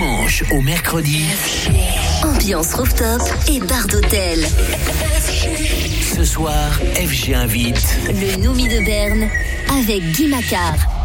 dimanche au mercredi, Ambiance rooftop et bar d'hôtel. ce soir, FG invite Le Noumi de Berne avec Guy Macquart.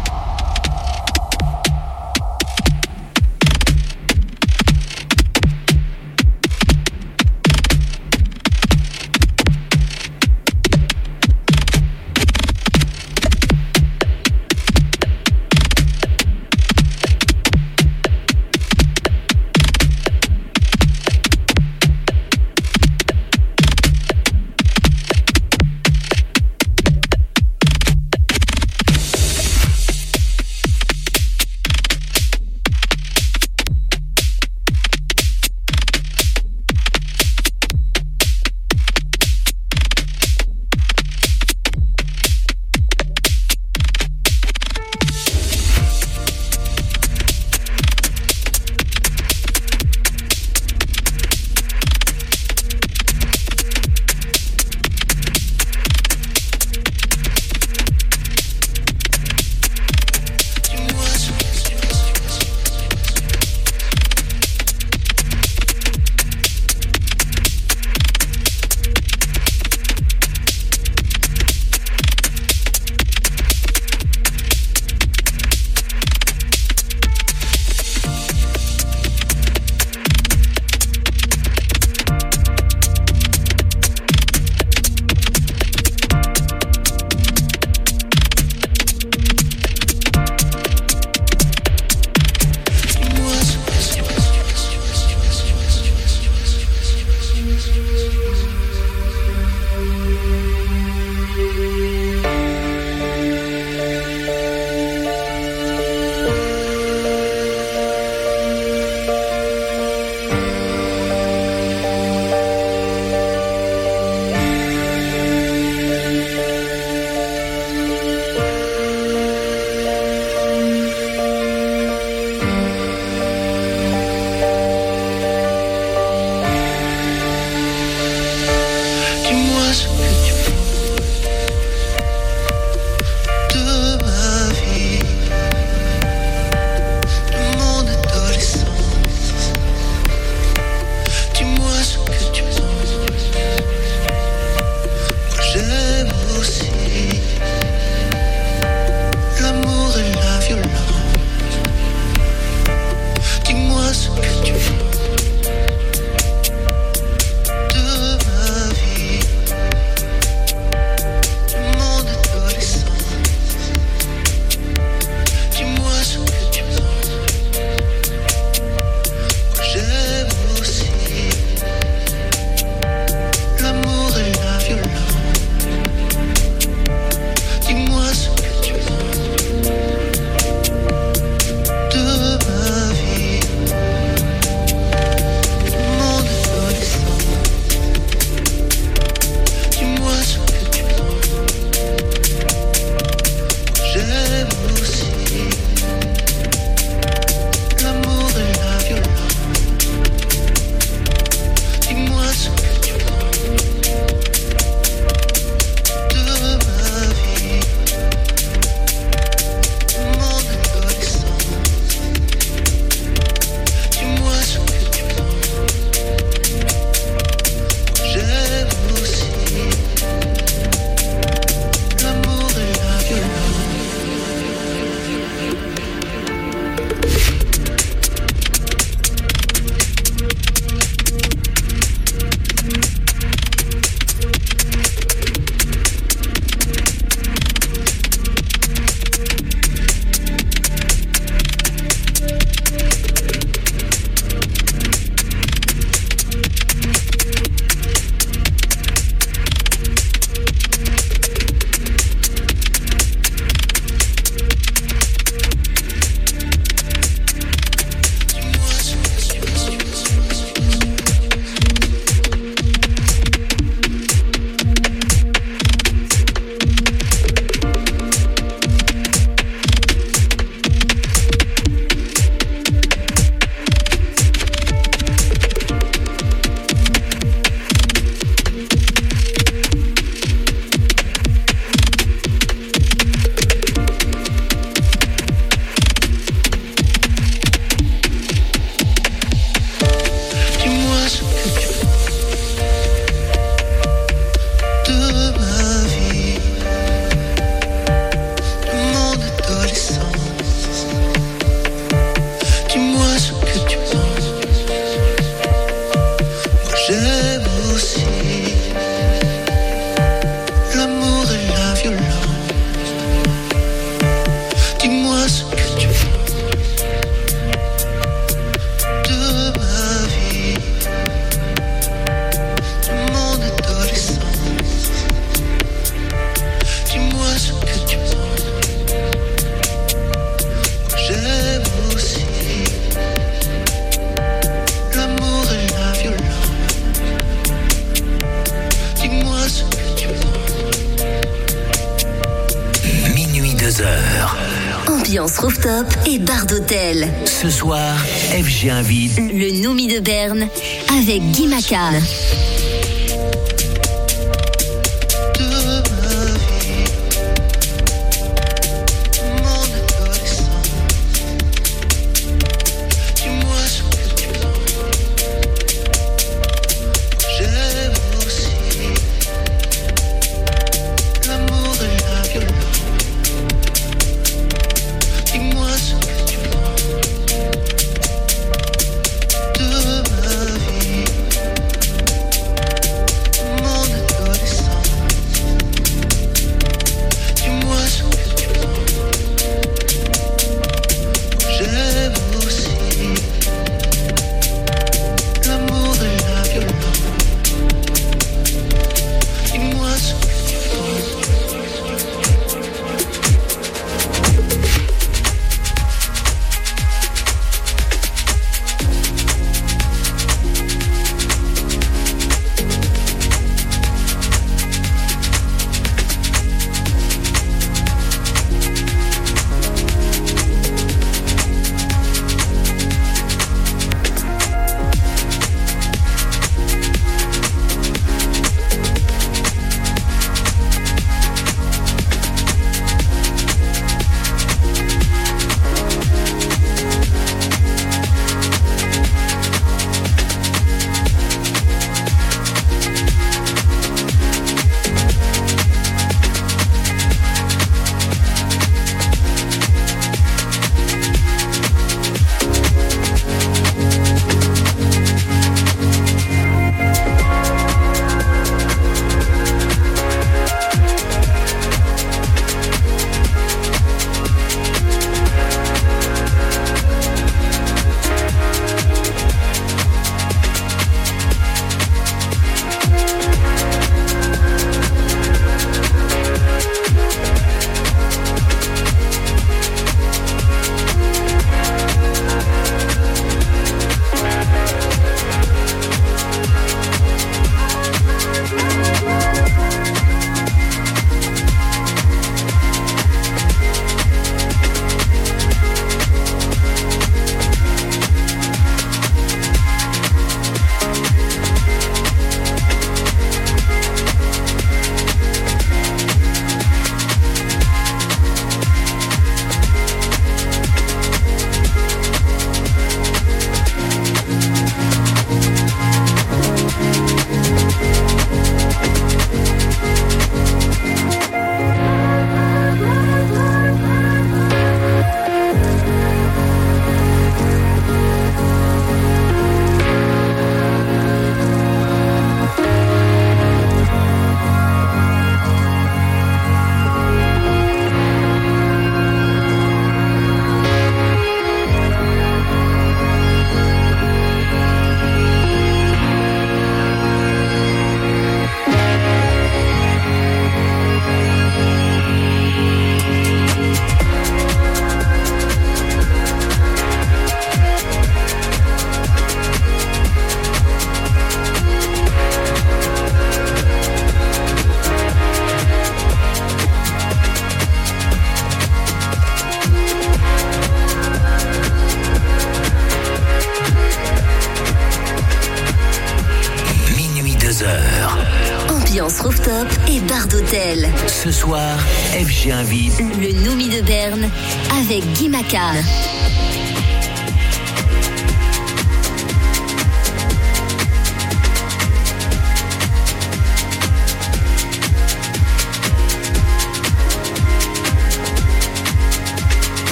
Ce soir, FG invite le Nomi de Berne avec Guy Macar.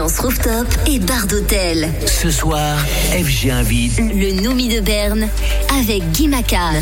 Rooftop et bar d'hôtel. Ce soir, FG invite le Nomi de Berne avec Guy Macan.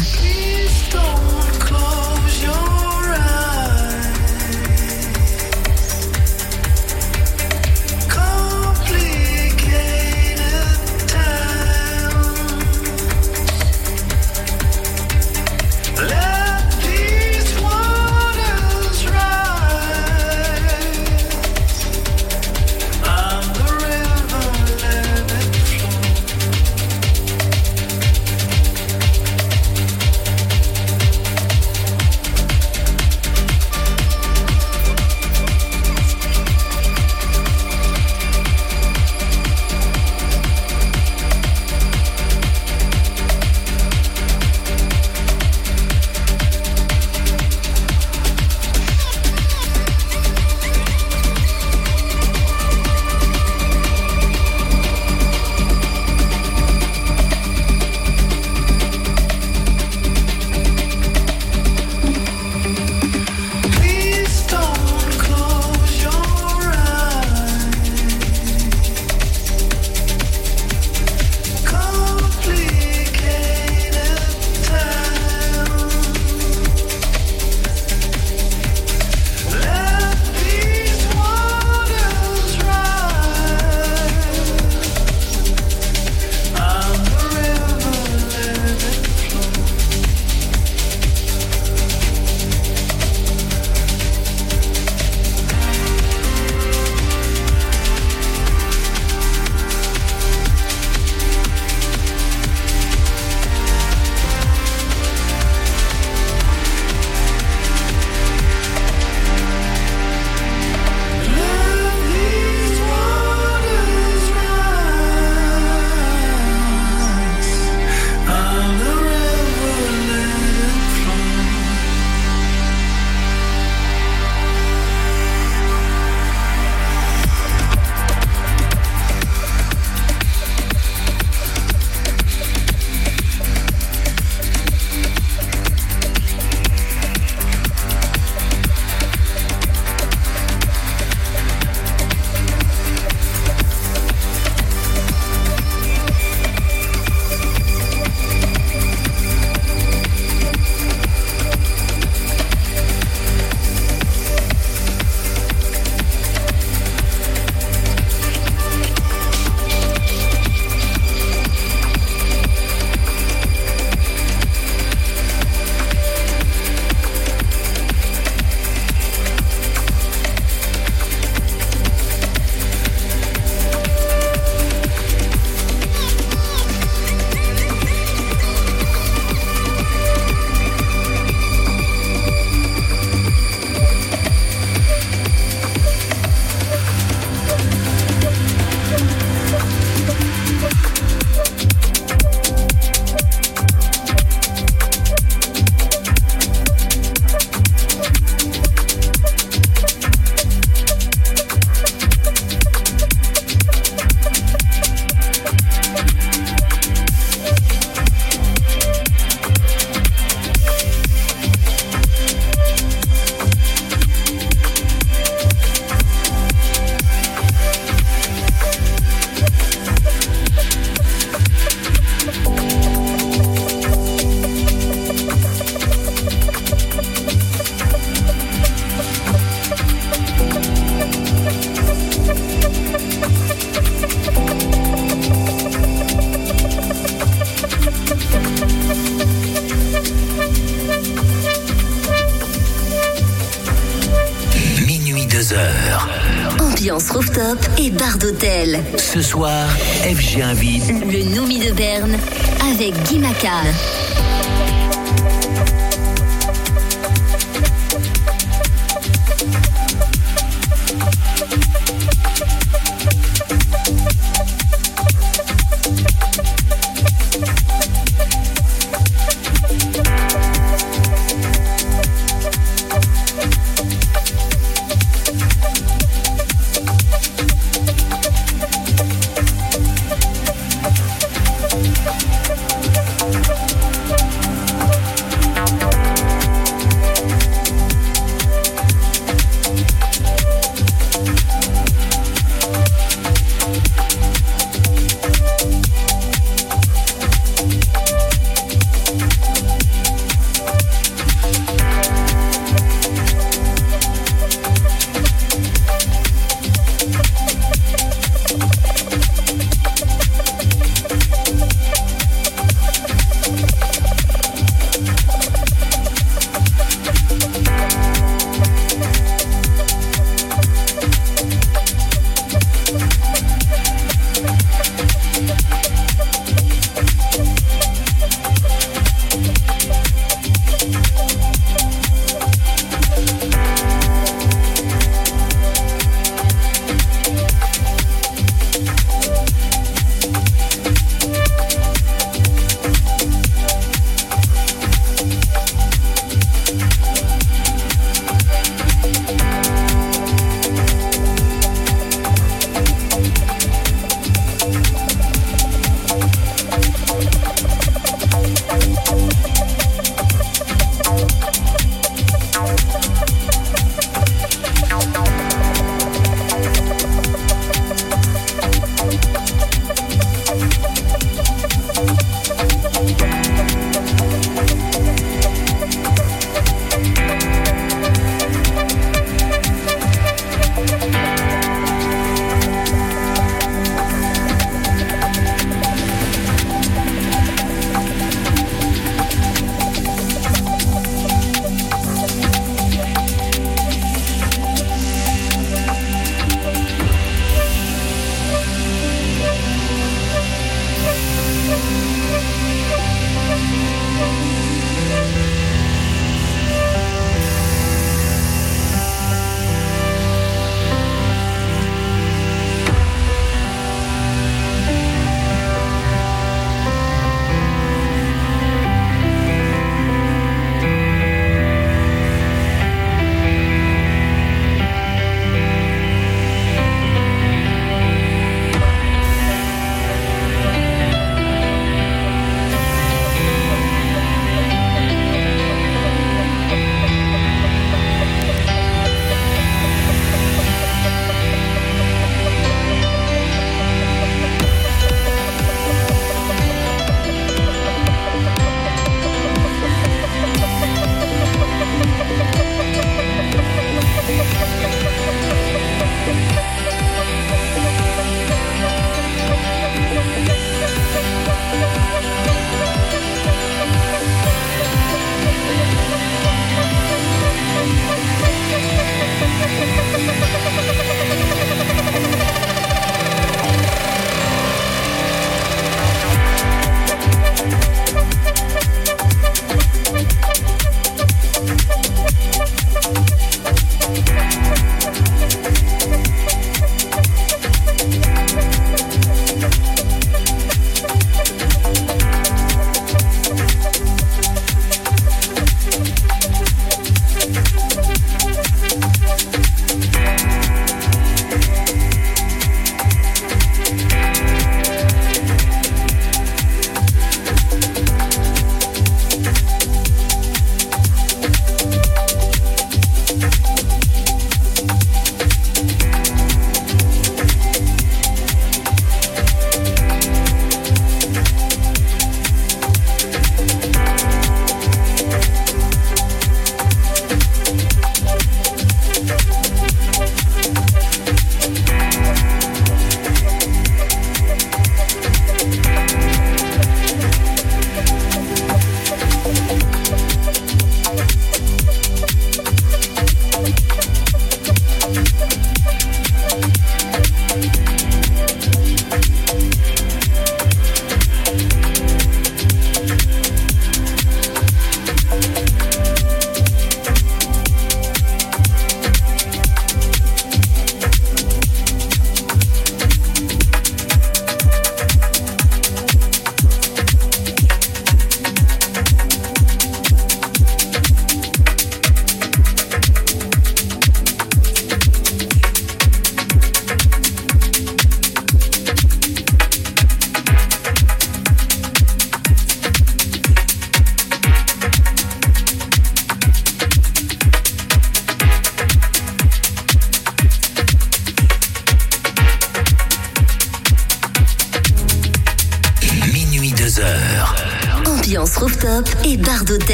Ce soir, FG invite le Nomi de Berne avec Guy Macal.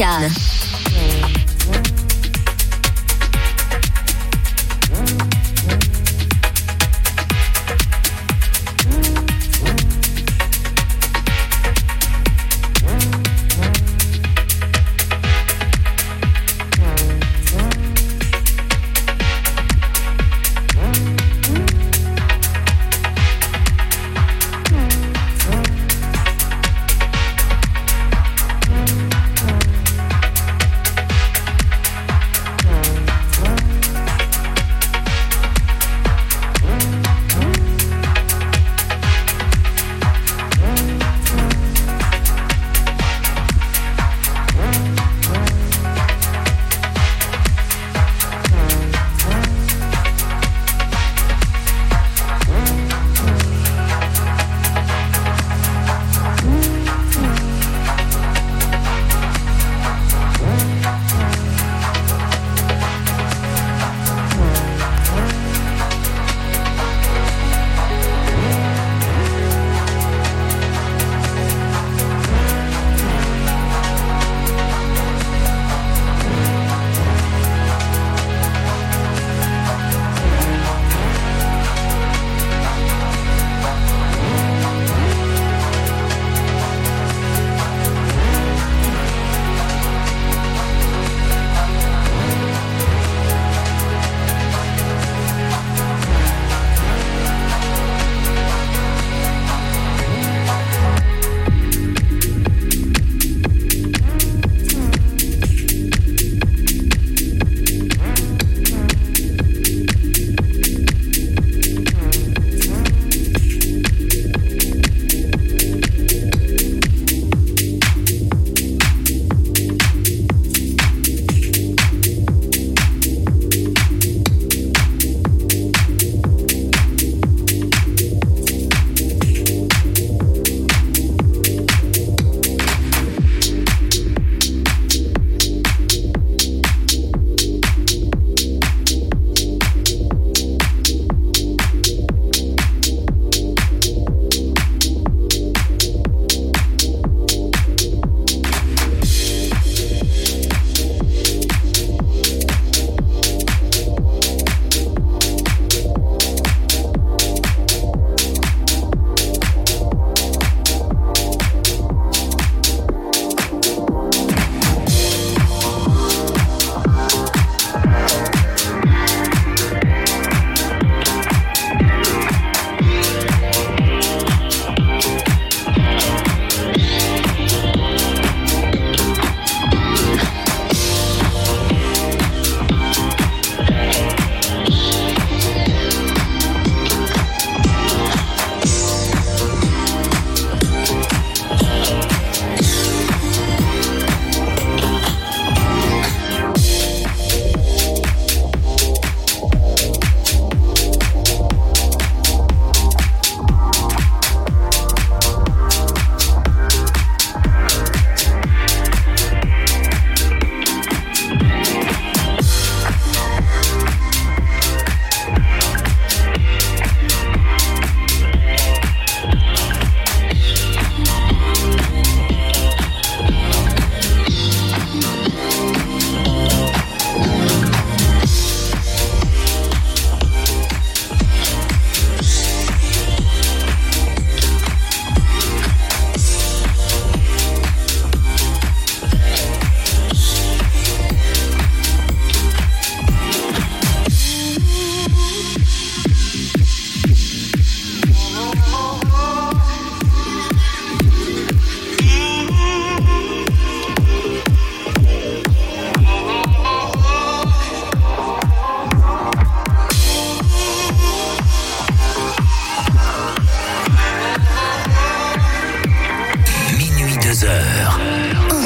Avec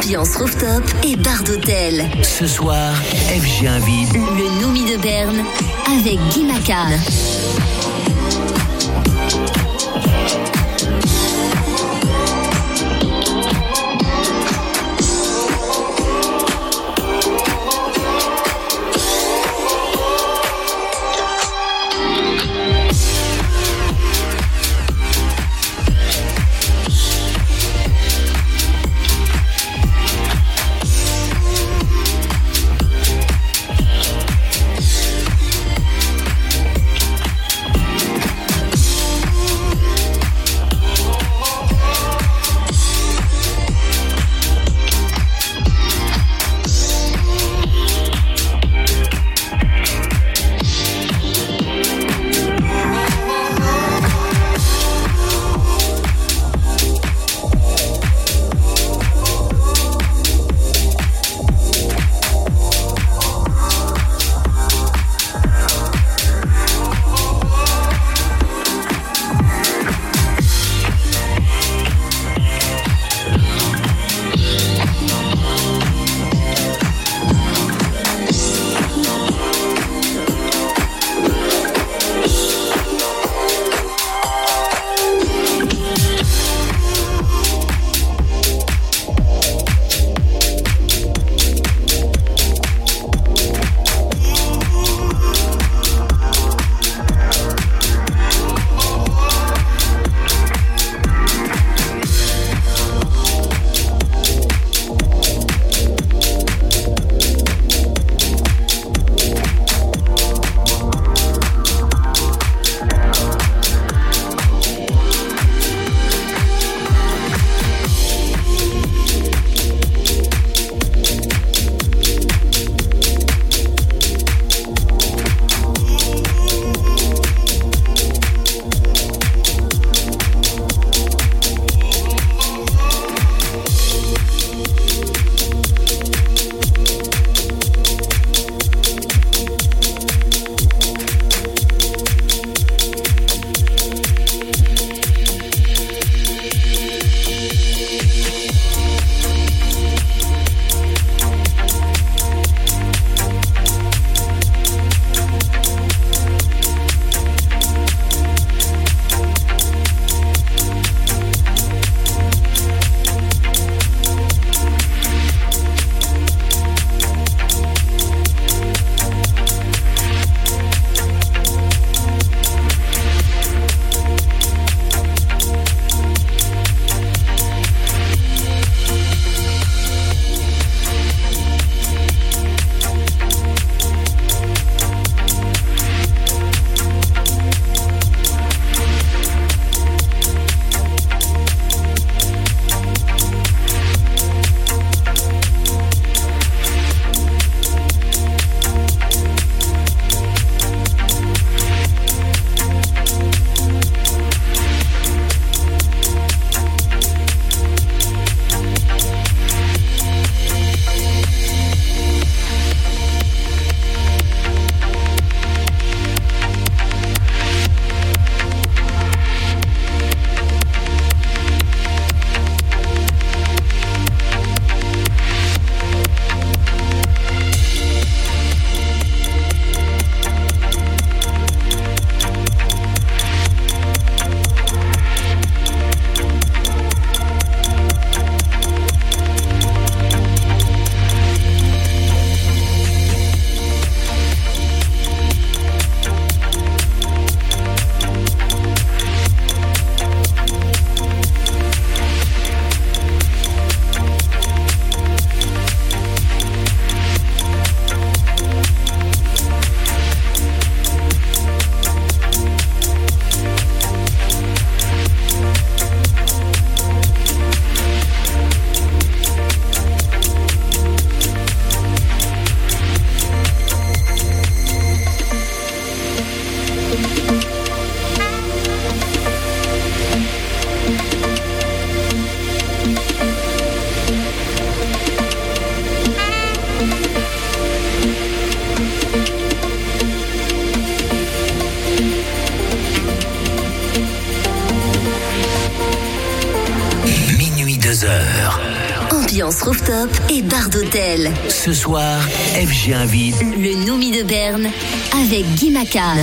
Ambiance rooftop et bar d'hôtel. Ce soir, FG invite Le Noumi de Berne avec Guy Macan. Ce soir, FG invite Le Noumi de Berne avec Guy Macar.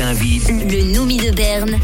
Le Noumi de Berne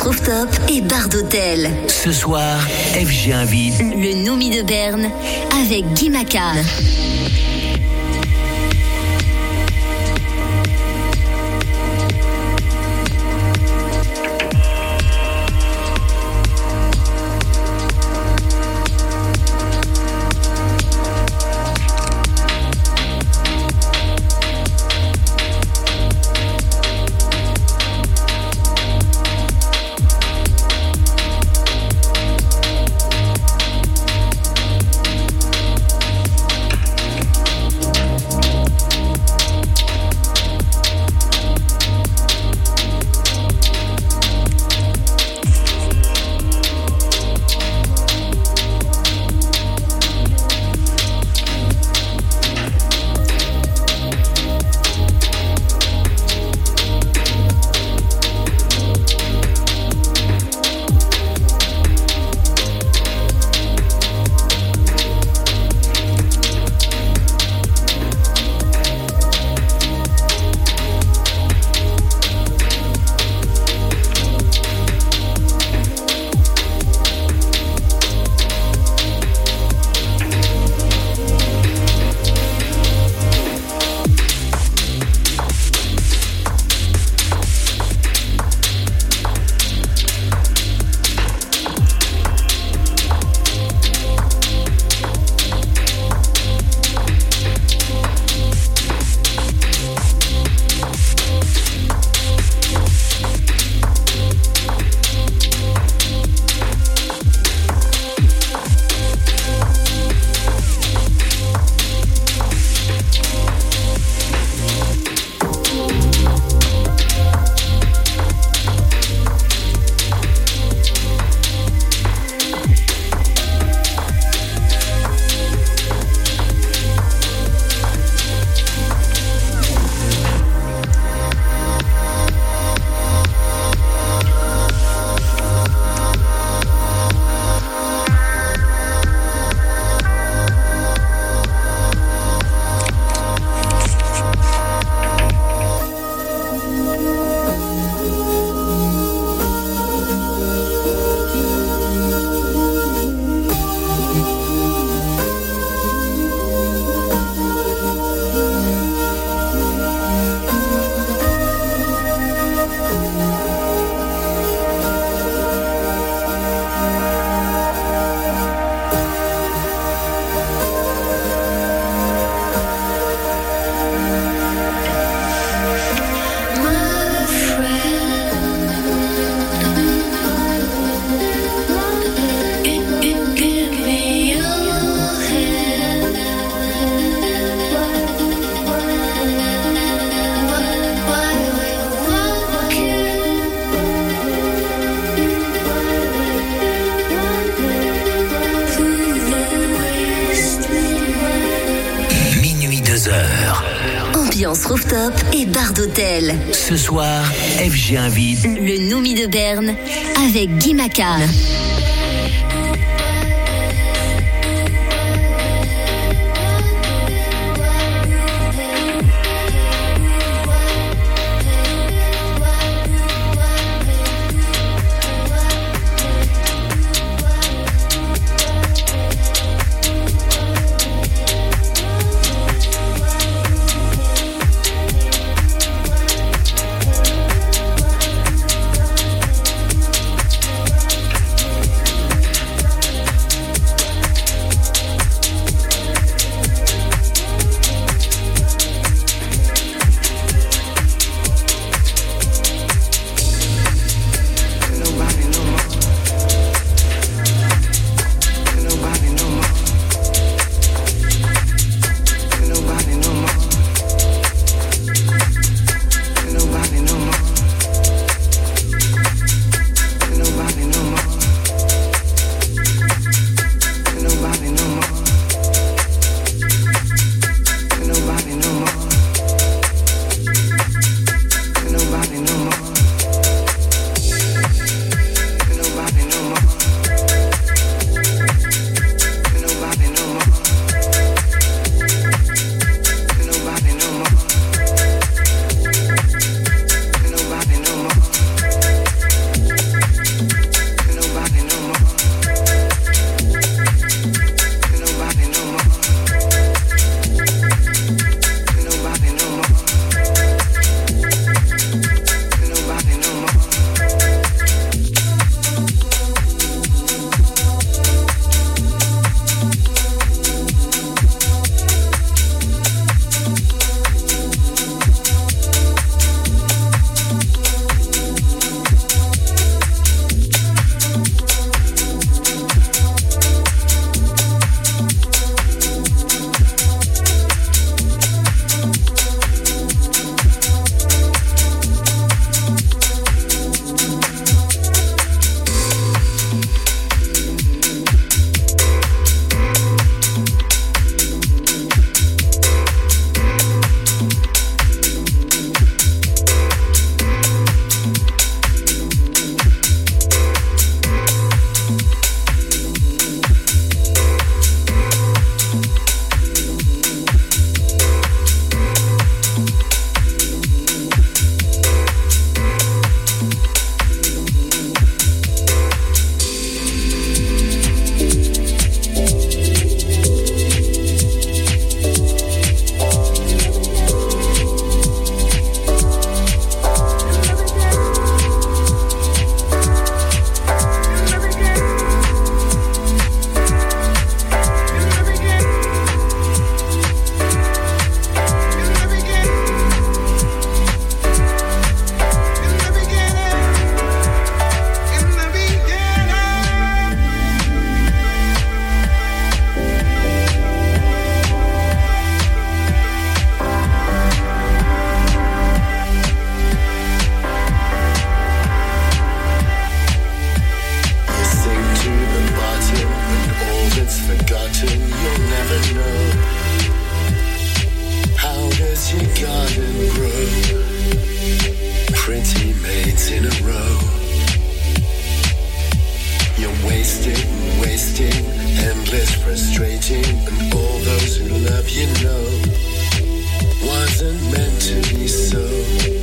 rooftop et bar d'hôtel. Ce soir, FG invite Le Nomi de Berne avec Guy Maca. Le Noumi de Berne avec Guy Macan. frustrating, and all those who love you know wasn't meant to be so.